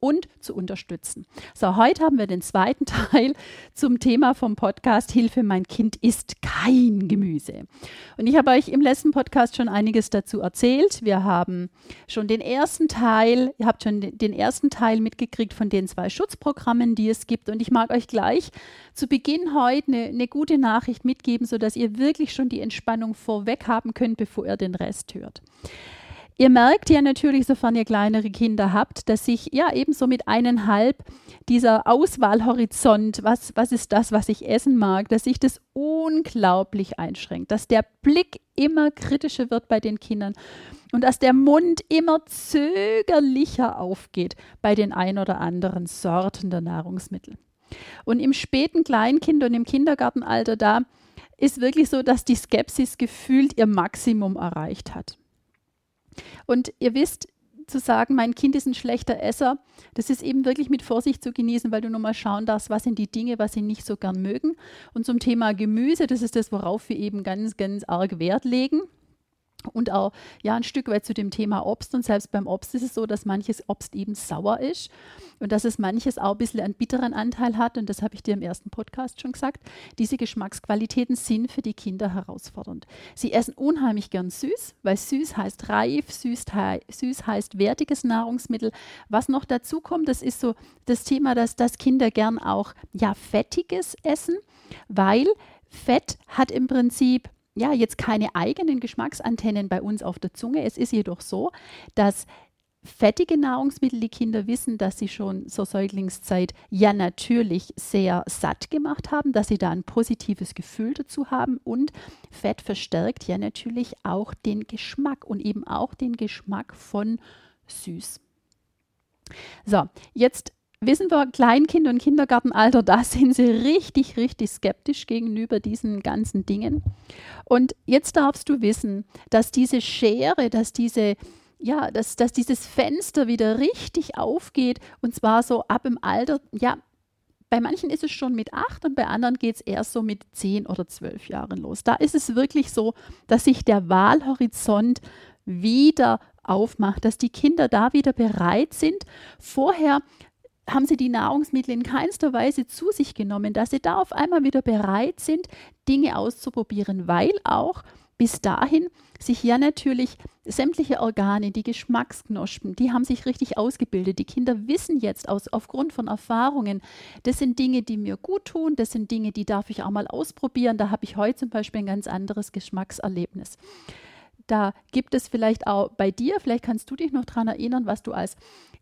und zu unterstützen. So, heute haben wir den zweiten Teil zum Thema vom Podcast Hilfe, mein Kind isst kein Gemüse. Und ich habe euch im letzten Podcast schon einiges dazu erzählt. Wir haben schon den ersten Teil, ihr habt schon den ersten Teil mitgekriegt von den zwei Schutzprogrammen, die es gibt. Und ich mag euch gleich zu Beginn heute eine, eine gute Nachricht mitgeben, sodass ihr wirklich schon die Entspannung vorweg haben könnt, bevor ihr den Rest hört. Ihr merkt ja natürlich, sofern ihr kleinere Kinder habt, dass sich ja ebenso mit eineinhalb dieser Auswahlhorizont, was, was ist das, was ich essen mag, dass sich das unglaublich einschränkt, dass der Blick immer kritischer wird bei den Kindern und dass der Mund immer zögerlicher aufgeht bei den ein oder anderen Sorten der Nahrungsmittel. Und im späten Kleinkind- und im Kindergartenalter, da ist wirklich so, dass die Skepsis gefühlt ihr Maximum erreicht hat. Und ihr wisst, zu sagen, mein Kind ist ein schlechter Esser, das ist eben wirklich mit Vorsicht zu genießen, weil du nur mal schauen darfst, was sind die Dinge, was sie nicht so gern mögen. Und zum Thema Gemüse, das ist das, worauf wir eben ganz, ganz arg Wert legen und auch ja ein Stück weit zu dem Thema Obst. Und selbst beim Obst ist es so, dass manches Obst eben sauer ist und dass es manches auch ein bisschen einen bitteren Anteil hat. Und das habe ich dir im ersten Podcast schon gesagt. Diese Geschmacksqualitäten sind für die Kinder herausfordernd. Sie essen unheimlich gern süß, weil süß heißt reif, süß, süß heißt wertiges Nahrungsmittel. Was noch dazu kommt, das ist so das Thema, dass, dass Kinder gern auch ja fettiges essen, weil Fett hat im Prinzip ja, jetzt keine eigenen Geschmacksantennen bei uns auf der Zunge. Es ist jedoch so, dass fettige Nahrungsmittel, die Kinder wissen, dass sie schon zur Säuglingszeit ja natürlich sehr satt gemacht haben, dass sie da ein positives Gefühl dazu haben und Fett verstärkt ja natürlich auch den Geschmack und eben auch den Geschmack von süß. So, jetzt wissen wir, Kleinkind- und Kindergartenalter, da sind sie richtig, richtig skeptisch gegenüber diesen ganzen Dingen. Und jetzt darfst du wissen, dass diese Schere, dass diese ja, dass, dass dieses Fenster wieder richtig aufgeht und zwar so ab im Alter, ja, bei manchen ist es schon mit acht und bei anderen geht es erst so mit zehn oder zwölf Jahren los. Da ist es wirklich so, dass sich der Wahlhorizont wieder aufmacht, dass die Kinder da wieder bereit sind. Vorher haben sie die Nahrungsmittel in keinster Weise zu sich genommen, dass sie da auf einmal wieder bereit sind, Dinge auszuprobieren, weil auch bis dahin sich ja natürlich sämtliche Organe, die Geschmacksknospen, die haben sich richtig ausgebildet. Die Kinder wissen jetzt aus, aufgrund von Erfahrungen, das sind Dinge, die mir gut tun, das sind Dinge, die darf ich auch mal ausprobieren. Da habe ich heute zum Beispiel ein ganz anderes Geschmackserlebnis. Da gibt es vielleicht auch bei dir, vielleicht kannst du dich noch daran erinnern, was du als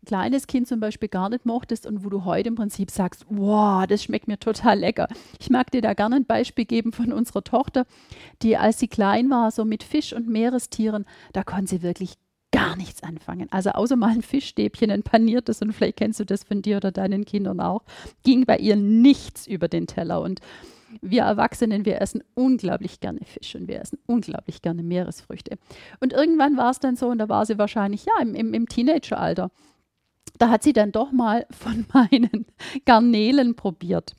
kleines Kind zum Beispiel gar nicht mochtest und wo du heute im Prinzip sagst, wow, das schmeckt mir total lecker. Ich mag dir da gerne ein Beispiel geben von unserer Tochter, die als sie klein war, so mit Fisch und Meerestieren, da konnte sie wirklich gar nichts anfangen. Also außer mal ein Fischstäbchen, ein paniertes und vielleicht kennst du das von dir oder deinen Kindern auch, ging bei ihr nichts über den Teller und wir Erwachsenen, wir essen unglaublich gerne Fisch und wir essen unglaublich gerne Meeresfrüchte. Und irgendwann war es dann so, und da war sie wahrscheinlich ja im, im, im Teenageralter, da hat sie dann doch mal von meinen Garnelen probiert.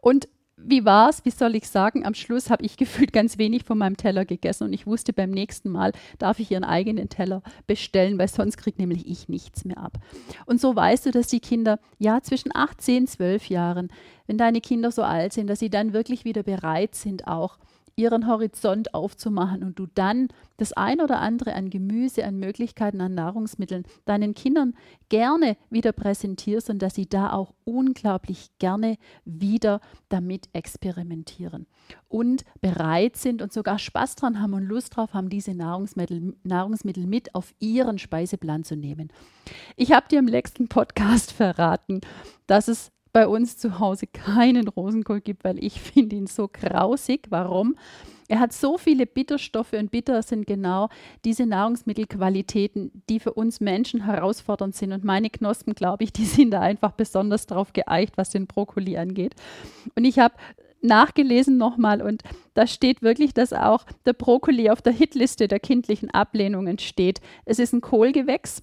Und wie war es? Wie soll ich sagen? Am Schluss habe ich gefühlt ganz wenig von meinem Teller gegessen und ich wusste, beim nächsten Mal darf ich ihren eigenen Teller bestellen, weil sonst kriegt nämlich ich nichts mehr ab. Und so weißt du, dass die Kinder, ja, zwischen 8, 10, 12 Jahren, wenn deine Kinder so alt sind, dass sie dann wirklich wieder bereit sind, auch ihren Horizont aufzumachen und du dann das ein oder andere an Gemüse, an Möglichkeiten, an Nahrungsmitteln deinen Kindern gerne wieder präsentierst und dass sie da auch unglaublich gerne wieder damit experimentieren und bereit sind und sogar Spaß dran haben und Lust drauf haben, diese Nahrungsmittel, Nahrungsmittel mit auf ihren Speiseplan zu nehmen. Ich habe dir im letzten Podcast verraten, dass es bei uns zu Hause keinen Rosenkohl gibt, weil ich finde ihn so grausig. Warum? Er hat so viele Bitterstoffe und bitter sind genau diese Nahrungsmittelqualitäten, die für uns Menschen herausfordernd sind. Und meine Knospen, glaube ich, die sind da einfach besonders drauf geeicht, was den Brokkoli angeht. Und ich habe nachgelesen nochmal und da steht wirklich, dass auch der Brokkoli auf der Hitliste der kindlichen Ablehnungen steht. Es ist ein Kohlgewächs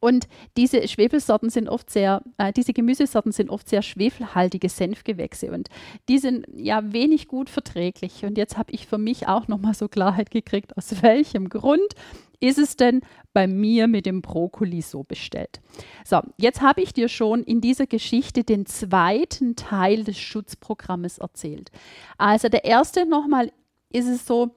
und diese Schwefelsorten sind oft sehr, äh, diese Gemüsesorten sind oft sehr schwefelhaltige Senfgewächse und die sind ja wenig gut verträglich. Und jetzt habe ich für mich auch nochmal so Klarheit gekriegt, aus welchem Grund ist es denn bei mir mit dem Brokkoli so bestellt? So, jetzt habe ich dir schon in dieser Geschichte den zweiten Teil des Schutzprogrammes erzählt. Also der erste nochmal ist es so,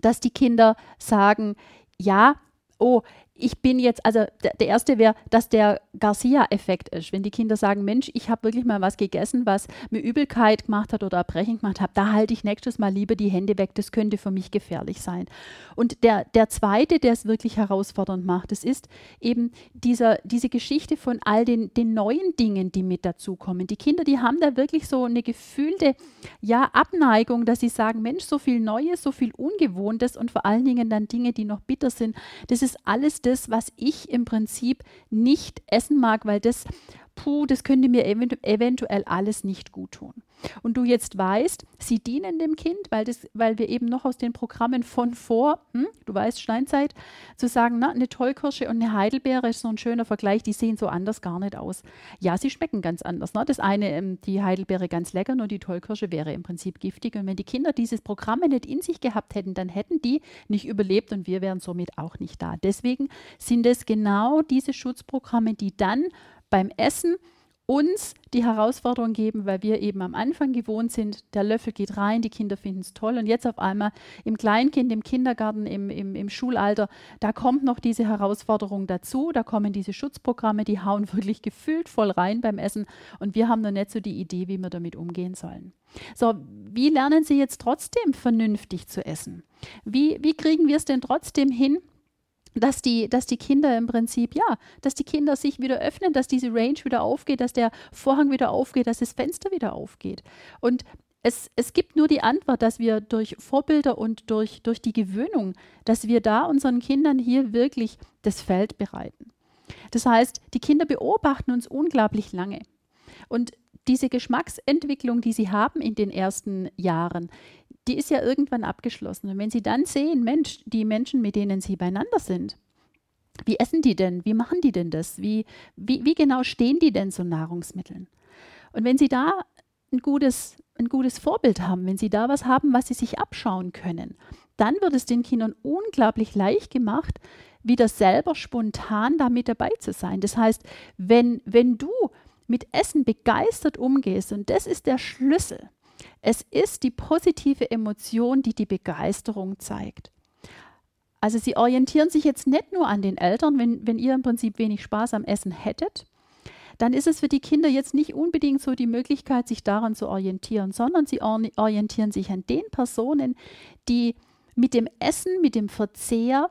dass die Kinder sagen, ja, oh, ich bin jetzt, also der, erste wäre, dass der Garcia-Effekt ist. Wenn die Kinder sagen, Mensch, ich habe wirklich mal was gegessen, was mir Übelkeit gemacht hat oder Erbrechen gemacht hat, da halte ich nächstes Mal lieber die Hände weg, das könnte für mich gefährlich sein. Und der, der zweite, der es wirklich herausfordernd macht, das ist eben dieser, diese Geschichte von all den, den neuen Dingen, die mit dazukommen. Die Kinder, die haben da wirklich so eine gefühlte ja, Abneigung, dass sie sagen, Mensch, so viel Neues, so viel Ungewohntes und vor allen Dingen dann Dinge, die noch bitter sind, das ist alles das, was ich im Prinzip nicht essen mag, weil das, puh, das könnte mir eventuell alles nicht gut tun und du jetzt weißt, sie dienen dem Kind, weil, das, weil wir eben noch aus den Programmen von vor, hm, du weißt, Steinzeit, zu sagen, na, eine Tollkirsche und eine Heidelbeere ist so ein schöner Vergleich, die sehen so anders gar nicht aus. Ja, sie schmecken ganz anders. Ne? Das eine, ähm, die Heidelbeere ganz lecker, nur die Tollkirsche wäre im Prinzip giftig. Und wenn die Kinder dieses Programm nicht in sich gehabt hätten, dann hätten die nicht überlebt und wir wären somit auch nicht da. Deswegen sind es genau diese Schutzprogramme, die dann beim Essen uns die Herausforderung geben, weil wir eben am Anfang gewohnt sind, der Löffel geht rein, die Kinder finden es toll und jetzt auf einmal im Kleinkind, im Kindergarten, im, im, im Schulalter, da kommt noch diese Herausforderung dazu, da kommen diese Schutzprogramme, die hauen wirklich gefühlt voll rein beim Essen und wir haben noch nicht so die Idee, wie wir damit umgehen sollen. So, wie lernen Sie jetzt trotzdem vernünftig zu essen? Wie, wie kriegen wir es denn trotzdem hin, dass die, dass die Kinder im Prinzip, ja, dass die Kinder sich wieder öffnen, dass diese Range wieder aufgeht, dass der Vorhang wieder aufgeht, dass das Fenster wieder aufgeht. Und es, es gibt nur die Antwort, dass wir durch Vorbilder und durch, durch die Gewöhnung, dass wir da unseren Kindern hier wirklich das Feld bereiten. Das heißt, die Kinder beobachten uns unglaublich lange. Und diese Geschmacksentwicklung, die sie haben in den ersten Jahren, die ist ja irgendwann abgeschlossen. Und wenn Sie dann sehen, Mensch, die Menschen, mit denen Sie beieinander sind, wie essen die denn? Wie machen die denn das? Wie, wie, wie genau stehen die denn zu Nahrungsmitteln? Und wenn Sie da ein gutes, ein gutes Vorbild haben, wenn Sie da was haben, was Sie sich abschauen können, dann wird es den Kindern unglaublich leicht gemacht, wieder selber spontan damit dabei zu sein. Das heißt, wenn, wenn du mit Essen begeistert umgehst, und das ist der Schlüssel, es ist die positive Emotion, die die Begeisterung zeigt. Also sie orientieren sich jetzt nicht nur an den Eltern, wenn, wenn ihr im Prinzip wenig Spaß am Essen hättet, dann ist es für die Kinder jetzt nicht unbedingt so die Möglichkeit, sich daran zu orientieren, sondern sie orientieren sich an den Personen, die mit dem Essen, mit dem Verzehr,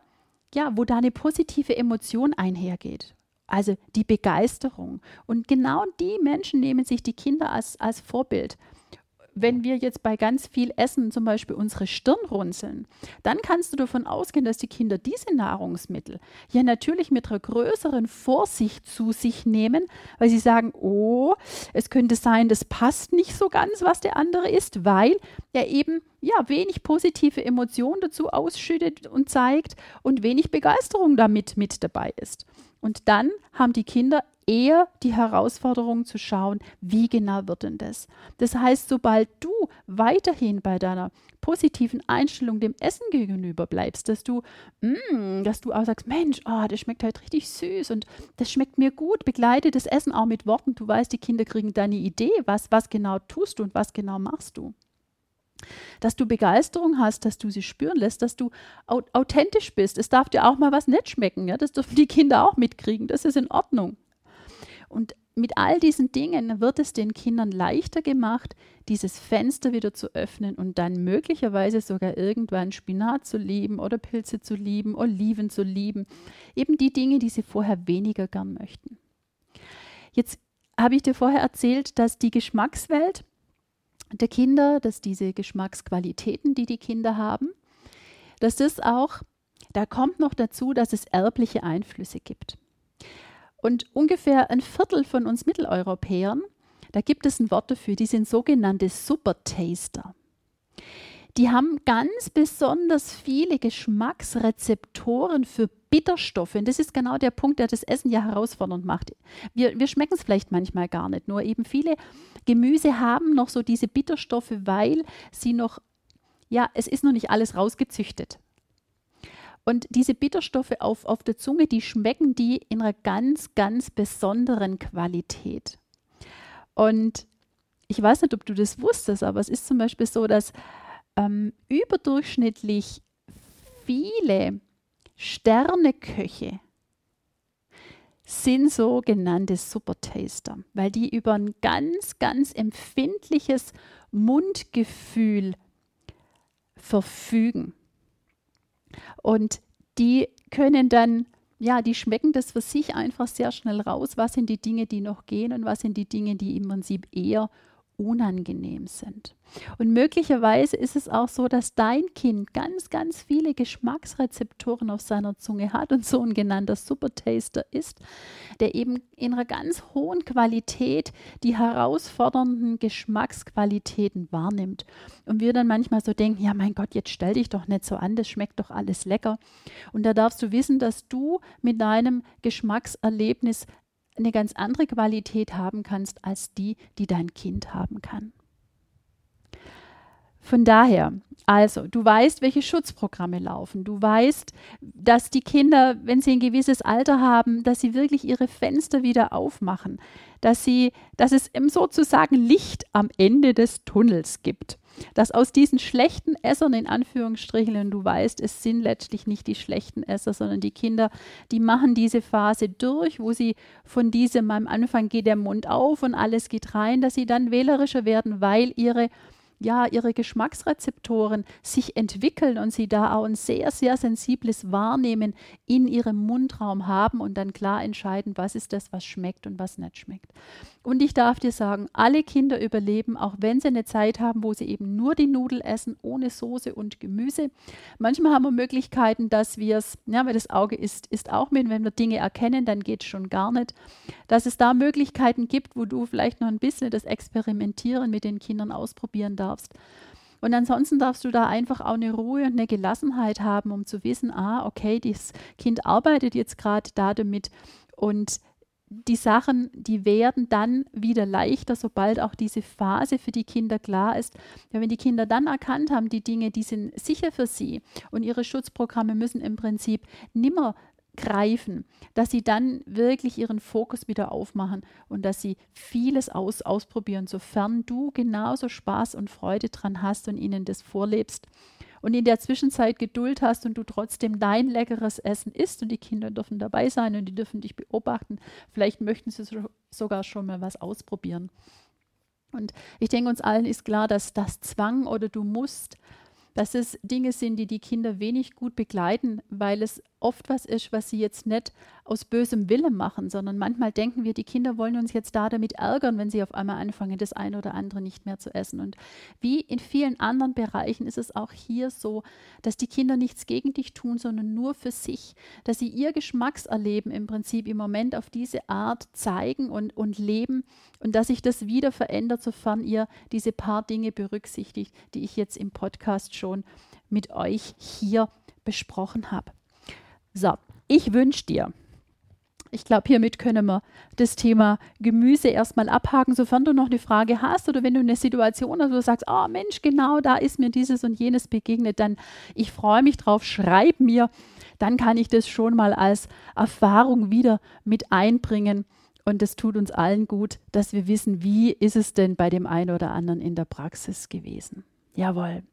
ja, wo da eine positive Emotion einhergeht. Also die Begeisterung. Und genau die Menschen nehmen sich die Kinder als, als Vorbild wenn wir jetzt bei ganz viel Essen zum Beispiel unsere Stirn runzeln, dann kannst du davon ausgehen, dass die Kinder diese Nahrungsmittel ja natürlich mit einer größeren Vorsicht zu sich nehmen, weil sie sagen, oh, es könnte sein, das passt nicht so ganz, was der andere isst, weil er eben ja wenig positive Emotionen dazu ausschüttet und zeigt und wenig Begeisterung damit mit dabei ist. Und dann haben die Kinder eher die Herausforderung zu schauen, wie genau wird denn das? Das heißt, sobald du weiterhin bei deiner positiven Einstellung dem Essen gegenüber bleibst, dass du, mm, dass du auch sagst, Mensch, oh, das schmeckt halt richtig süß und das schmeckt mir gut, begleite das Essen auch mit Worten. Du weißt, die Kinder kriegen deine Idee, was, was genau tust du und was genau machst du. Dass du Begeisterung hast, dass du sie spüren lässt, dass du authentisch bist. Es darf dir auch mal was nicht schmecken. Ja? Das dürfen die Kinder auch mitkriegen. Das ist in Ordnung. Und mit all diesen Dingen wird es den Kindern leichter gemacht, dieses Fenster wieder zu öffnen und dann möglicherweise sogar irgendwann Spinat zu lieben oder Pilze zu lieben, Oliven zu lieben. Eben die Dinge, die sie vorher weniger gern möchten. Jetzt habe ich dir vorher erzählt, dass die Geschmackswelt der Kinder, dass diese Geschmacksqualitäten, die die Kinder haben, dass das auch, da kommt noch dazu, dass es erbliche Einflüsse gibt. Und ungefähr ein Viertel von uns Mitteleuropäern, da gibt es ein Wort dafür, die sind sogenannte Supertaster. Die haben ganz besonders viele Geschmacksrezeptoren für Bitterstoffe. Und das ist genau der Punkt, der das Essen ja herausfordernd macht. Wir, wir schmecken es vielleicht manchmal gar nicht. Nur eben viele Gemüse haben noch so diese Bitterstoffe, weil sie noch, ja, es ist noch nicht alles rausgezüchtet. Und diese Bitterstoffe auf, auf der Zunge, die schmecken die in einer ganz, ganz besonderen Qualität. Und ich weiß nicht, ob du das wusstest, aber es ist zum Beispiel so, dass ähm, überdurchschnittlich viele Sterneköche sind sogenannte Supertaster, weil die über ein ganz, ganz empfindliches Mundgefühl verfügen. Und die können dann, ja, die schmecken das für sich einfach sehr schnell raus, was sind die Dinge, die noch gehen und was sind die Dinge, die im Prinzip eher unangenehm sind. Und möglicherweise ist es auch so, dass dein Kind ganz, ganz viele Geschmacksrezeptoren auf seiner Zunge hat und so ein genannter Supertaster ist, der eben in einer ganz hohen Qualität die herausfordernden Geschmacksqualitäten wahrnimmt. Und wir dann manchmal so denken, ja mein Gott, jetzt stell dich doch nicht so an, das schmeckt doch alles lecker. Und da darfst du wissen, dass du mit deinem Geschmackserlebnis eine ganz andere Qualität haben kannst als die, die dein Kind haben kann. Von daher, also, du weißt, welche Schutzprogramme laufen. Du weißt, dass die Kinder, wenn sie ein gewisses Alter haben, dass sie wirklich ihre Fenster wieder aufmachen, dass sie, dass es sozusagen Licht am Ende des Tunnels gibt dass aus diesen schlechten Essern in Anführungsstrichen, und du weißt, es sind letztlich nicht die schlechten Esser, sondern die Kinder, die machen diese Phase durch, wo sie von diesem, am Anfang geht der Mund auf und alles geht rein, dass sie dann wählerischer werden, weil ihre ja, ihre Geschmacksrezeptoren sich entwickeln und sie da auch ein sehr, sehr sensibles Wahrnehmen in ihrem Mundraum haben und dann klar entscheiden, was ist das, was schmeckt und was nicht schmeckt. Und ich darf dir sagen, alle Kinder überleben, auch wenn sie eine Zeit haben, wo sie eben nur die Nudel essen, ohne Soße und Gemüse. Manchmal haben wir Möglichkeiten, dass wir es, ja, weil das Auge ist, ist auch mit, wenn wir Dinge erkennen, dann geht es schon gar nicht, dass es da Möglichkeiten gibt, wo du vielleicht noch ein bisschen das Experimentieren mit den Kindern ausprobieren darfst. Und ansonsten darfst du da einfach auch eine Ruhe und eine Gelassenheit haben, um zu wissen, ah, okay, das Kind arbeitet jetzt gerade da damit und die Sachen, die werden dann wieder leichter, sobald auch diese Phase für die Kinder klar ist. Ja, wenn die Kinder dann erkannt haben, die Dinge, die sind sicher für sie und ihre Schutzprogramme müssen im Prinzip nimmer greifen, dass sie dann wirklich ihren Fokus wieder aufmachen und dass sie vieles aus, ausprobieren, sofern du genauso Spaß und Freude dran hast und ihnen das vorlebst und in der Zwischenzeit Geduld hast und du trotzdem dein leckeres Essen isst und die Kinder dürfen dabei sein und die dürfen dich beobachten. Vielleicht möchten sie so, sogar schon mal was ausprobieren. Und ich denke, uns allen ist klar, dass das Zwang oder du musst, dass es Dinge sind, die die Kinder wenig gut begleiten, weil es oft was ist, was sie jetzt nicht aus bösem Willen machen, sondern manchmal denken wir, die Kinder wollen uns jetzt da damit ärgern, wenn sie auf einmal anfangen, das eine oder andere nicht mehr zu essen. Und wie in vielen anderen Bereichen ist es auch hier so, dass die Kinder nichts gegen dich tun, sondern nur für sich, dass sie ihr Geschmackserleben im Prinzip im Moment auf diese Art zeigen und, und leben und dass sich das wieder verändert, sofern ihr diese paar Dinge berücksichtigt, die ich jetzt im Podcast schon mit euch hier besprochen habe. So, ich wünsche dir, ich glaube, hiermit können wir das Thema Gemüse erstmal abhaken, sofern du noch eine Frage hast oder wenn du eine Situation hast, wo du sagst, oh Mensch, genau da ist mir dieses und jenes begegnet, dann ich freue mich drauf, schreib mir, dann kann ich das schon mal als Erfahrung wieder mit einbringen. Und es tut uns allen gut, dass wir wissen, wie ist es denn bei dem einen oder anderen in der Praxis gewesen. Jawohl.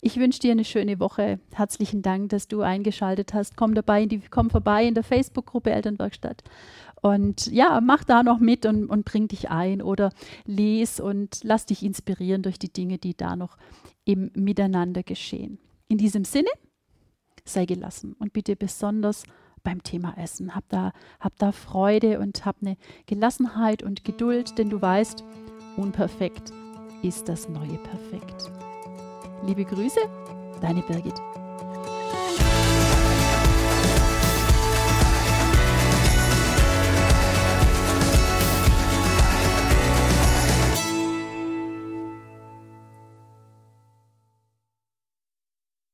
Ich wünsche dir eine schöne Woche. Herzlichen Dank, dass du eingeschaltet hast. Komm dabei, die, komm vorbei in der Facebook-Gruppe Elternwerkstatt. Und ja, mach da noch mit und, und bring dich ein oder les und lass dich inspirieren durch die Dinge, die da noch im Miteinander geschehen. In diesem Sinne, sei gelassen und bitte besonders beim Thema Essen. Hab da, hab da Freude und hab eine Gelassenheit und Geduld, denn du weißt, unperfekt ist das neue Perfekt. Liebe Grüße, deine Birgit.